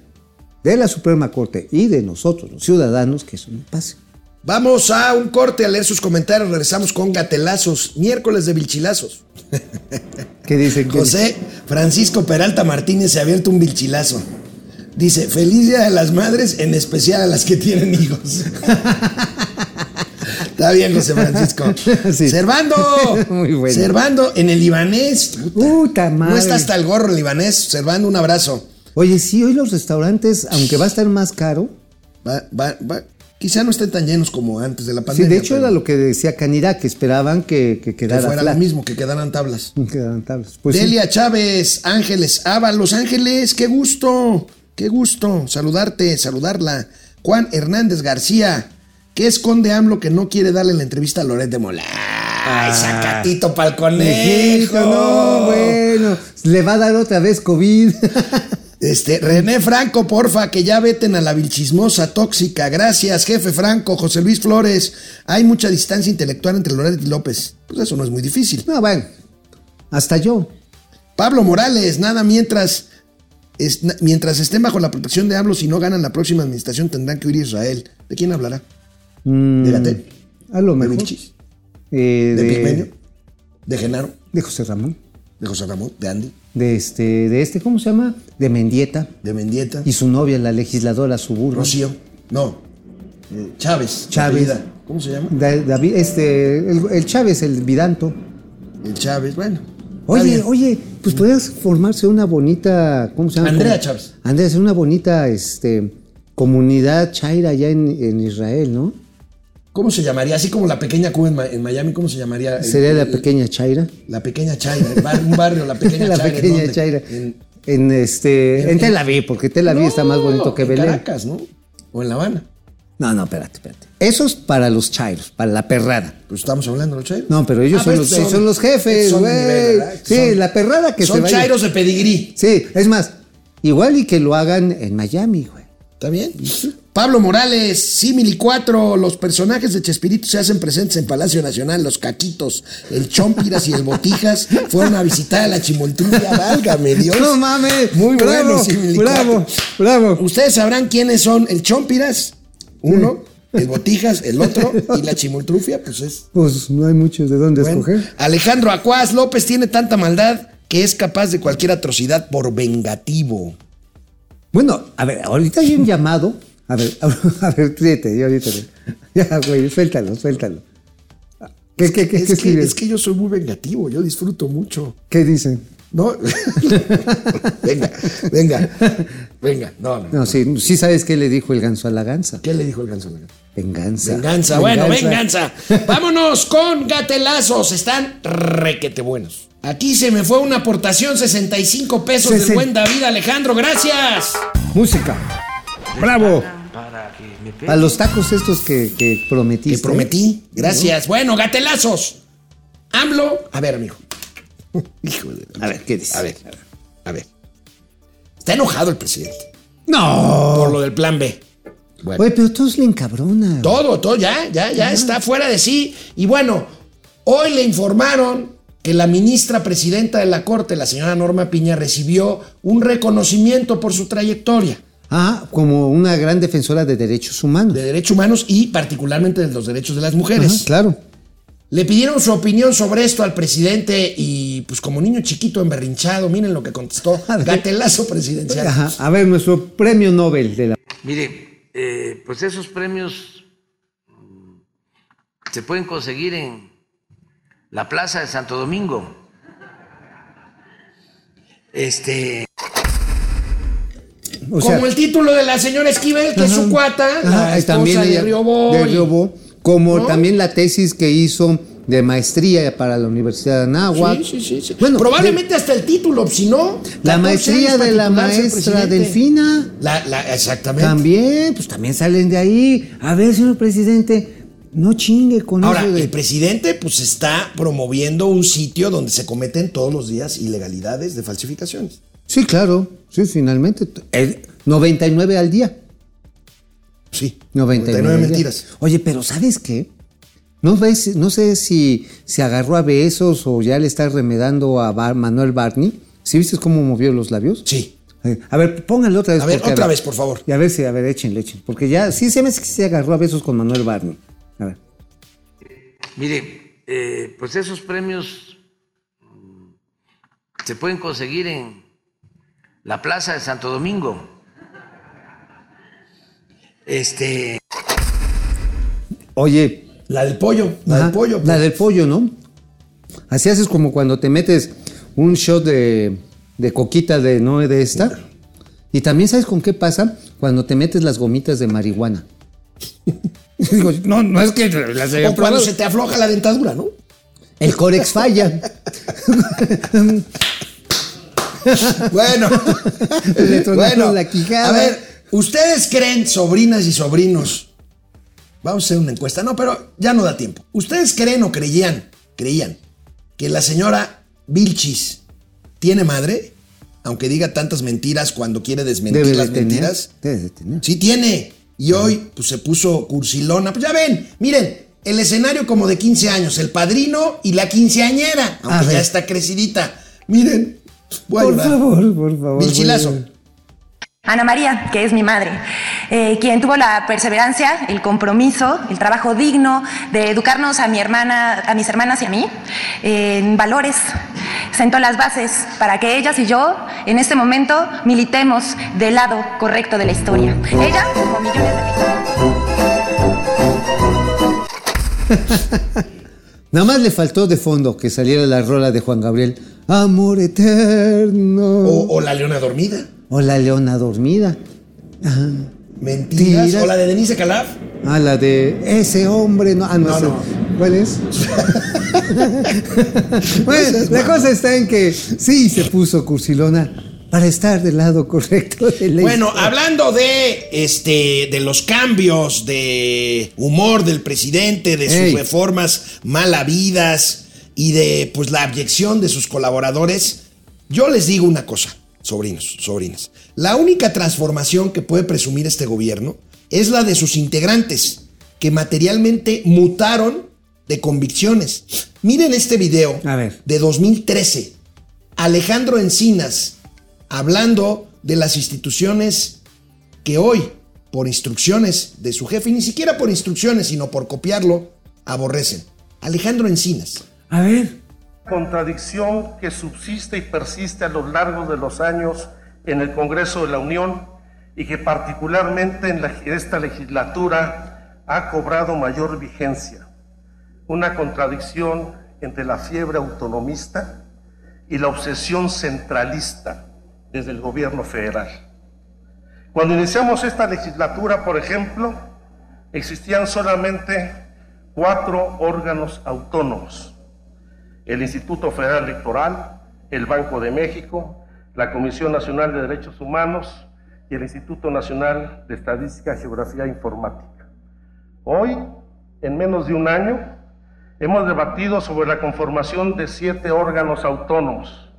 de la Suprema Corte y de nosotros, los ciudadanos, que eso no pase. Vamos a un corte a leer sus comentarios. Regresamos con gatelazos, miércoles de vilchilazos. ¿Qué dicen? ¿Qué José Francisco Peralta Martínez se ha abierto un vilchilazo. Dice, feliz día de las madres, en especial a las que tienen hijos. [LAUGHS] Está bien, José Francisco. [LAUGHS] Sí. Servando. [LAUGHS] Muy bueno. Servando en el libanés. Puta madre. No está hasta el gorro el libanés. Servando, un abrazo. Oye, sí, hoy los restaurantes, aunque va a estar más caro, Va, va, va. Quizá no estén tan llenos como antes de la sí, pandemia. de hecho pero era lo que decía Canidá, que esperaban que, que que quedara fuera flat. lo mismo, que quedaran tablas. Quedaran tablas. Pues sí. Delia Chávez, Ángeles Ava, Los Ángeles, qué gusto, qué gusto saludarte, saludarla. Juan Hernández García, ¿qué esconde AMLO que no quiere darle la entrevista a Loret de Mola? Ay, sacatito pa'l conejo. No, bueno, le va a dar otra vez COVID. [LAUGHS] Este, René Franco, porfa, que ya veten a la vilchismosa tóxica. Gracias, jefe Franco, José Luis Flores. Hay mucha distancia intelectual entre Loret y López. Pues eso no es muy difícil. no, bueno, hasta yo. Pablo Morales, nada mientras, es- mientras estén bajo la protección de AMLO, si no ganan la próxima administración tendrán que huir a Israel. ¿De quién hablará? Mm, ¿De Gatel? A lo ¿De mejor. Eh, ¿De de, Pigmenio? ¿De Genaro? de José Ramón. ¿De José Ramón? ¿De Andy? De este, de este, ¿cómo se llama? De Mendieta. ¿De Mendieta? Y su novia, la legisladora Suburban. Rocío? No. Eh, Chávez. Chávez. ¿Cómo se llama? Da- David, este, el, el Chávez, el Vidanto. El Chávez, bueno. Oye, oye, pues podrías formarse una bonita, ¿cómo se llama? Andrea Chávez. Andrea, es una bonita, este, comunidad chaira allá en, en Israel, ¿no? ¿Cómo se llamaría? Así como la pequeña Cuba en, Ma- en Miami, ¿cómo se llamaría? El- Sería la pequeña chaira. La pequeña Chaira, bar- un barrio, la pequeña [LAUGHS] la Chaira. ¿en pequeña dónde? chaira. En, En, este, en, en- Tel Aviv, porque Tel Aviv está más bonito que en Belén. Caracas, ¿no? O en La Habana. No, no, espérate, espérate. Eso es para los chairos, para la perrada. Pues estamos hablando, ¿no, Chairos? No, pero ellos Ah, son, los, ellos son los jefes, son de güey. Sí, Son- la perrada que se Son. Chairos de pedigrí. Sí, es más, igual y que lo hagan en Miami, güey. ¿Está bien? Pablo Morales, Simili 4, los personajes de Chespirito se hacen presentes en Palacio Nacional, los caquitos, el Chompiras y el Botijas fueron a visitar a la Chimoltrufia, válgame Dios. No mames. Muy bravo, bueno, Simili Bravo, 4. bravo. Ustedes sabrán quiénes son el Chompiras, uno, el Botijas, el otro, y la Chimoltrufia, pues es Pues no hay muchos de dónde Bueno, escoger. Alejandro Acuaz López tiene tanta maldad que es capaz de cualquier atrocidad por vengativo. Bueno, a ver, ahorita hay un llamado. A ver, [LAUGHS] a ver, fíjate, yo ahorita. [LAUGHS] Ya, güey, suéltalo, suéltalo. ¿Qué, qué, qué, es, que, es que yo soy muy vengativo, yo disfruto mucho. ¿Qué dicen? ¿No? [LAUGHS] venga, venga, venga. No, no. No, sí, sí sabes qué le dijo el ganso a la gansa. ¿Qué le dijo el ganso? a la gata? Venganza. Venganza, bueno, venganza. Vámonos con gatelazos. Están requete buenos. Aquí se me fue una aportación, 65 pesos del buen David Alejandro. Gracias. Música. Bravo. Para que me pegue. A los tacos estos que, que prometiste. Te prometí. Gracias. Bueno, gatelazos. AMLO. A ver, amigo. Hijo [LAUGHS] de. A ver, ¿qué dices? A ver, a ver. A ver. Está enojado el presidente No. por lo del plan B. Bueno. Oye, pero todos le encabronan. Todo, todo, ya, ya, ya está fuera de sí. Y bueno, hoy le informaron que la ministra presidenta de la Corte, la señora Norma Piña, recibió un reconocimiento por su trayectoria Ah, como una gran defensora de derechos humanos. de derechos humanos y particularmente de los derechos de las mujeres. Ajá, claro. Le pidieron su opinión sobre esto al presidente y pues como niño chiquito emberrinchado, miren lo que contestó, [LAUGHS] gatelazo presidencial. Ajá. A ver, nuestro premio Nobel de la. Mire, eh, pues esos premios mm, se pueden conseguir en la Plaza de Santo Domingo. Este, O sea, como el título de la señora Esquivel, que es su cuata, Ajá, la esposa también de Riobó. de Riobó, como ¿no? también la tesis que hizo de maestría para la Universidad de Anáhuac. Sí, sí, sí. Bueno, Probablemente hasta el título, si no. La 14 maestría de la maestra. Delfina. La, la- exactamente. También, pues también salen de ahí. A ver, señor presidente, no chingue con Ahora, eso de. el presidente pues está promoviendo un sitio donde se cometen todos los días ilegalidades de falsificaciones. Sí, claro. Sí, finalmente. El 99 al día. Sí. 99, 99 al día. mentiras. Oye, pero ¿sabes qué? No, ves, no sé si se agarró a besos o ya le está remedando a Bar- Manuel Barney. ¿Sí viste cómo movió los labios? Sí. Eh, A ver, pónganle otra vez. A ver, porque, otra vez, por favor. Y a ver si, a ver, échenle, échenle. Porque ya, sí se me hace que se agarró a besos con Manuel Barney. A ver. mire, eh, pues esos premios mm, se pueden conseguir en la Plaza de Santo Domingo. Este, Oye, La del pollo, la ajá, del pollo. La pues. del pollo, ¿no? Así haces como cuando te metes un shot de, de coquita de no de esta. Y también sabes con qué pasa cuando te metes las gomitas de marihuana. [LAUGHS] Digo, no, no es que las haya O cuando se te afloja la dentadura, ¿no? El Corex falla. [LAUGHS] [LAUGHS] Bueno, [LAUGHS] bueno, la quijada. a ver, ¿ustedes creen, sobrinas y sobrinos? Vamos a hacer una encuesta, no, pero ya no da tiempo. ¿Ustedes creen o creían, creían que la señora Vilchis tiene madre? Aunque diga tantas mentiras cuando quiere desmentir Debe las mentiras. Debe de. Sí tiene. Y hoy pues, se puso cursilona. Pues ya ven, miren, el escenario como de 15 años, el padrino y la quinceañera, aunque ya está crecidita. Miren, voy Por favor, por favor. Vilchilazo. Ana María, que es mi madre, eh, quien tuvo la perseverancia, el compromiso, el trabajo digno de educarnos a mi hermana, a mis hermanas y a mí eh, en valores, sentó las bases para que ellas y yo en este momento militemos del lado correcto de la historia. Ella, como millones de. [LAUGHS] Nada más le faltó de fondo que saliera la rola de Juan Gabriel. Amor eterno. O, o la leona dormida. O la leona dormida. Ajá. Mentiras. Tiras. O la de Denise Calaf. Ah, la de ese hombre. No, ah, no, No, no. ¿Cuál es? [LAUGHS] [LAUGHS] bueno, la cosa está en que sí se puso cursilona para estar del lado correcto de la Bueno, historia. hablando de este de los cambios de humor del presidente, de sus Ey. reformas mal habidas y de pues la abyección de sus colaboradores, yo les digo una cosa, sobrinos, sobrinas. La única transformación que puede presumir este gobierno es la de sus integrantes, que materialmente mutaron de convicciones. Miren este video A ver. de 2013. Alejandro Encinas hablando de las instituciones que hoy, por instrucciones de su jefe, y ni siquiera por instrucciones, sino por copiarlo, aborrecen. Alejandro Encinas. A ver. contradicción que subsiste y persiste a lo largo de los años en el Congreso de la Unión y que particularmente en la- esta legislatura ha cobrado mayor vigencia. Una contradicción entre la fiebre autonomista y la obsesión centralista desde el gobierno federal. Cuando iniciamos esta legislatura, por ejemplo, existían solamente cuatro órganos autónomos el Instituto Federal Electoral, el Banco de México, la Comisión Nacional de Derechos Humanos y el Instituto Nacional de Estadística, Geografía e Informática. Hoy, en menos de un año, hemos debatido sobre la conformación de siete órganos autónomos,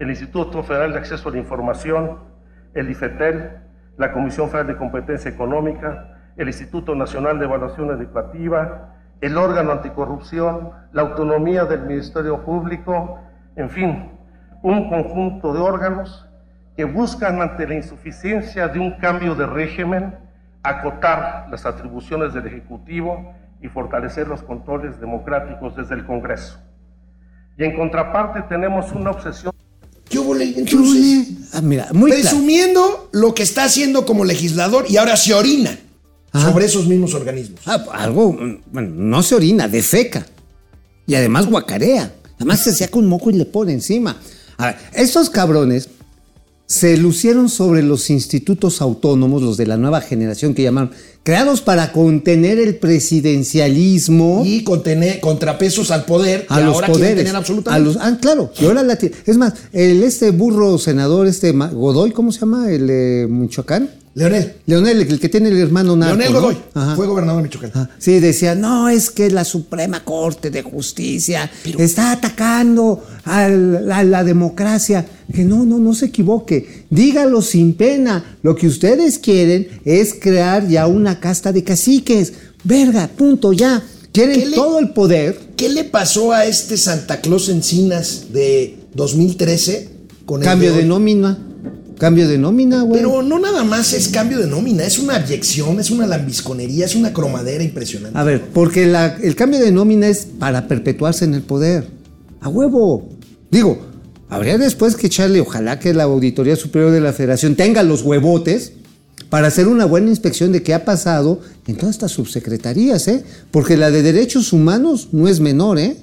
el Instituto Federal de Acceso a la Información, el IFETEL, la Comisión Federal de Competencia Económica, el Instituto Nacional de Evaluación Educativa el órgano anticorrupción, la autonomía del Ministerio Público, en fin, un conjunto de órganos que buscan ante la insuficiencia de un cambio de régimen acotar las atribuciones del Ejecutivo y fortalecer los controles democráticos desde el Congreso. Y en contraparte tenemos una obsesión ¿Qué le- entonces? Ah, mira, muy claro. presumiendo lo que está haciendo como legislador y ahora se orina Ajá. sobre esos mismos organismos. Ah, algo, bueno, no se orina, defeca. Y además guacarea. Además se saca un moco y le pone encima. A ver, estos cabrones se lucieron sobre los institutos autónomos, los de la nueva generación que llamaron, creados para contener el presidencialismo. Y contener contrapesos al poder que a los ahora poderes. tener a absolutamente. los, ah, claro. Y ahora la Es más, el este burro senador, este Godoy, ¿cómo se llama? El de Michoacán. Leonel. Leonel, el que tiene el hermano narco. Leonel. Godoy fue gobernador de Michoacán. Sí, decía, no, es que la Suprema Corte de Justicia está atacando a la, a la democracia. Que no, no, no se equivoque. Dígalo sin pena. Lo que ustedes quieren es crear ya una casta de caciques. Verga, punto, ya. ¿Qué Quieren le- todo el poder. ¿Qué le pasó a este Santa Claus Encinas de 2013 con el Cambio de hoy? nómina. Cambio de nómina, güey. Pero no nada más es cambio de nómina, es una abyección, es una lambisconería, es una cromadera impresionante. A ver, porque la- el cambio de nómina es para perpetuarse en el poder. A huevo. Digo, habría después que echarle, ojalá que la Auditoría Superior de la Federación tenga los huevotes para hacer una buena inspección de qué ha pasado en todas estas subsecretarías, ¿eh? Porque la de Derechos Humanos no es menor, ¿eh?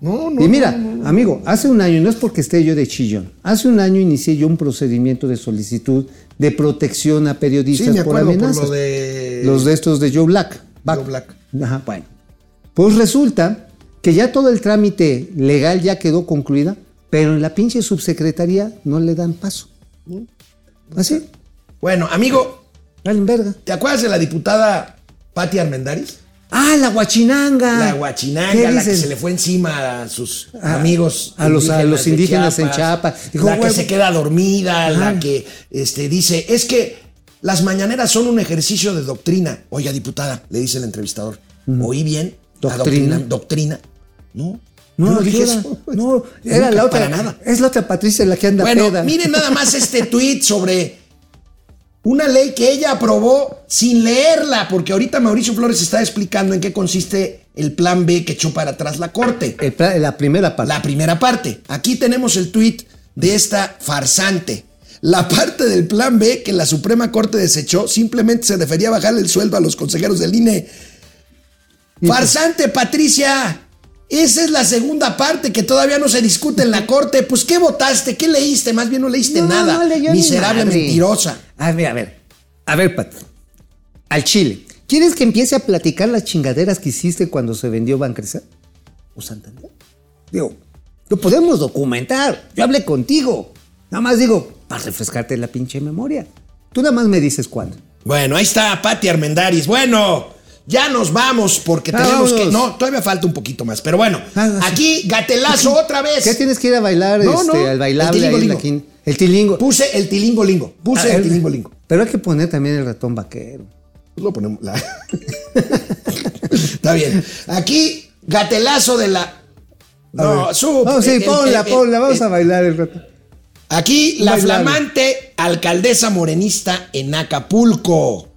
No, no. Y mira, no, no, no. amigo, hace un año, no es porque esté yo de chillón, hace un año inicié yo un procedimiento de solicitud de protección a periodistas Sí, me por acuerdo por amenazas. lo de- Los de estos de Joe Black. Joe Black. Ajá, bueno. Pues resulta que ya todo el trámite legal ya quedó concluida, pero en la pinche subsecretaría no le dan paso. ¿Así? Bueno, amigo, verga. ¿te acuerdas de la diputada Patti Armendáriz? Ah, la guachinanga. La ¿Qué guachinanga, la que se le fue encima a sus A- amigos. a los- a los indígenas en Chiapas. Dijo, la que "Güey, se queda dormida, la que este, dice, es que las mañaneras son un ejercicio de doctrina. Oiga, diputada, le dice el entrevistador. ¿Oí bien? La Doctrina. Doctrina. No. No, no dije eso. No, era la otra. Para nada. Es la otra Patricia la que anda Bueno, peda. miren nada más este [LAUGHS] tuit sobre una ley que ella aprobó sin leerla, porque ahorita Mauricio Flores está explicando en qué consiste el plan B que echó para atrás la Corte. El la primera parte. La primera parte. Aquí tenemos el tuit de esta farsante. La parte del plan B que la Suprema Corte desechó simplemente se refería a bajarle el sueldo a los consejeros del INE. Farsante, Patricia. Esa es la segunda parte que todavía no se discute en la [LAUGHS] Corte. Pues, ¿qué votaste? ¿Qué leíste? Más bien no leíste No, nada. no leyó ni Miserable madre. mentirosa. A ver, a ver. A ver, Pat. Al Chile. ¿Quieres que empiece a platicar las chingaderas que hiciste cuando se vendió Bancrecer? ¿O Santander? Digo, lo podemos documentar. Yo hablé contigo. Nada más digo, para refrescarte la pinche memoria. Tú nada más me dices cuándo. Bueno, ahí está Pati Armendaris. Bueno, ya nos vamos porque Ah, tenemos que. No, todavía falta un poquito más. Pero bueno, Ah, aquí gatelazo otra vez. ¿Qué tienes que ir a bailar No, este, no, al bailable el quin- El tilingo. Puse el tilingo lingo. Puse Ah, el el- tilingo lingo. Pero hay que poner también el ratón vaquero. Pues lo ponemos. la- [LAUGHS] Está bien. Aquí, gatelazo de la. A No, ver. su. No, sí, ponla, ponla. Vamos a bailar el ratón. Aquí, la Bailable. flamante alcaldesa morenista en Acapulco.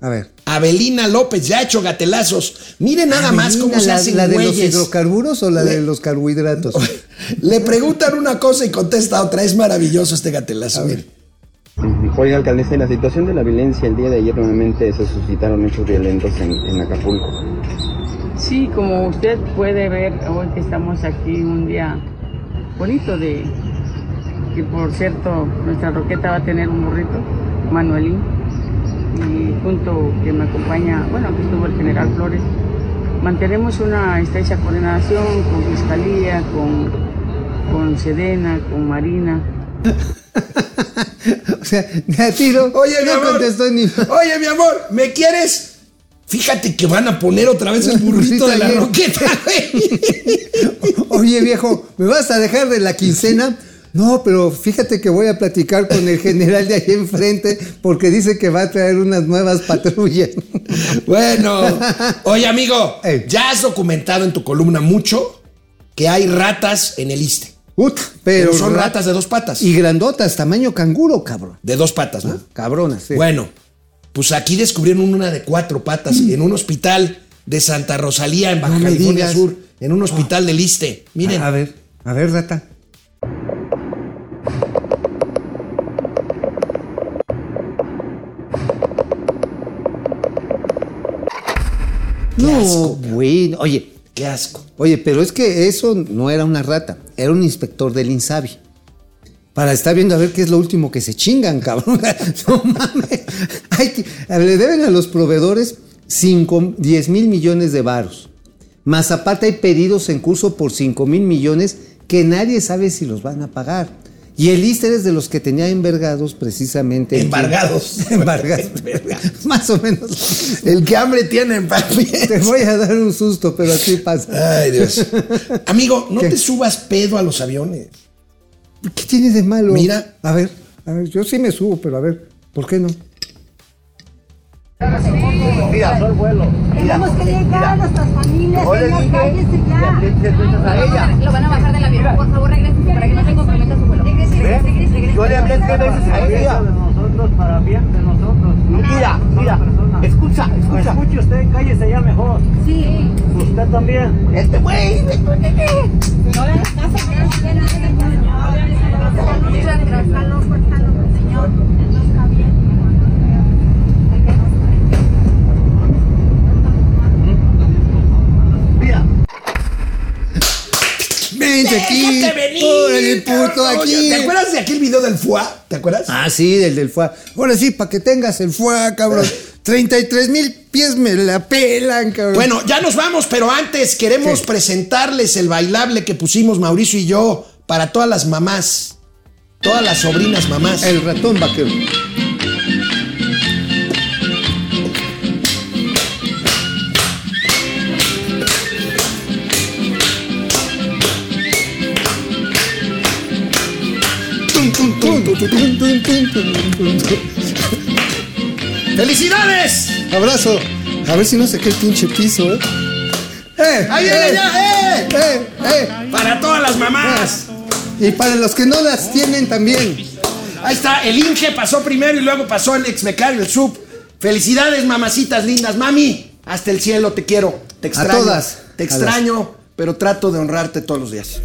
A ver. Abelina López ya ha hecho gatelazos. Miren nada más cómo se la, hacen ¿La de los hidrocarburos o la Le- de los carbohidratos? [LAUGHS] Le preguntan una cosa y contesta otra. Es maravilloso este gatelazo. miren. Oiga, alcaldesa, en la situación de la violencia, el día de ayer nuevamente se suscitaron hechos violentos en, en Acapulco. Sí, como usted puede ver hoy que estamos aquí un día bonito de que por cierto nuestra roqueta va a tener un burrito, Manuelín, y junto que me acompaña, bueno, aquí estuvo el general Flores, mantenemos una estrecha coordinación con Fiscalía, con, con Sedena, con Marina. [LAUGHS] o sea, de a tiro. Oye, mi no amor. contestó ni. [LAUGHS] Oye, mi amor, ¿me quieres? Fíjate que van a poner otra vez el [LAUGHS] burrito de la roqueta, güey. Oye, viejo, ¿me vas a dejar de la quincena? No, pero fíjate que voy a platicar con el general de ahí enfrente porque dice que va a traer unas nuevas patrullas. Bueno, oye amigo, ya has documentado en tu columna mucho que hay ratas en el ISTE. Ut, Pero pero son ra- ratas de dos patas. Y grandotas, tamaño canguro, cabrón. De dos patas, ¿no? Cabronas, sí. Bueno, pues aquí descubrieron una de cuatro patas en un hospital de Santa Rosalía, en Baja No California. Sur, en un hospital del ISTE. Miren, A, a ver, a ver, rata. No, asco, güey. Oye, qué asco. oye, pero es que eso no era una rata, era un inspector del Insabi. Para estar viendo a ver qué es lo último que se chingan, [LAUGHS] cabrón. No mames. Hay que- le deben a los proveedores 5, 10 mil millones de varos. Más aparte hay pedidos en curso por 5 mil millones que nadie sabe si los van a pagar. Y el ISTE es de los que tenía envergados precisamente. [LAUGHS] Embargados. Embargados. Más o menos. El que hambre tiene, papi. Te voy a dar un susto, pero así pasa. Ay, Dios. [LAUGHS] Amigo, no ¿Qué? te subas pedo a los aviones. ¿Qué tiene de malo? Mira. A ver, a ver, yo sí me subo, pero a ver, ¿por qué no? Mira, vuelo. Tenemos que llegar a nuestras familias. Le señor, dije cállese ya. Lo van a bajar del avión. Por favor, regresen para que no se comprometa su vuelo. Regrese, ¿Ve? regrese, regrese, regrese. Yo le hablé tres veces a ella. de nosotros para bien de nosotros. Mira, mira, escucha, escucha. Escuche usted, cállese ya mejor. Sí. Usted también. Este güey. No le hagas caso. Muchas gracias. Está loco, está loco, señor. No está bien. Mira, Vente aquí. Venir, Órale, puto, aquí. ¿Te acuerdas de aquel video del FUA? ¿Te acuerdas? Ah, sí, del del FUA. Ahora sí, para que tengas el FUA, cabrón. 33 mil pies me la pelan, cabrón. Bueno, ya nos vamos, pero antes queremos ¿Qué? presentarles el bailable que pusimos Mauricio y yo para todas las mamás, todas las sobrinas mamás. el ratón vaquero. ¡Felicidades! Abrazo. A ver si no se cae el pinche piso, ¿eh? ¡Eh! ¡Ahí viene eh, ya! ¡Eh! ¡Eh! ¡Eh! Para todas las mamás. Y para los que no las tienen también. Ahí está, el Inge pasó primero y luego pasó el ex becario, el sub. Felicidades, mamacitas lindas. Mami, hasta el cielo te quiero. Te extraño. todas. Te A extraño, pero trato de honrarte todos los días.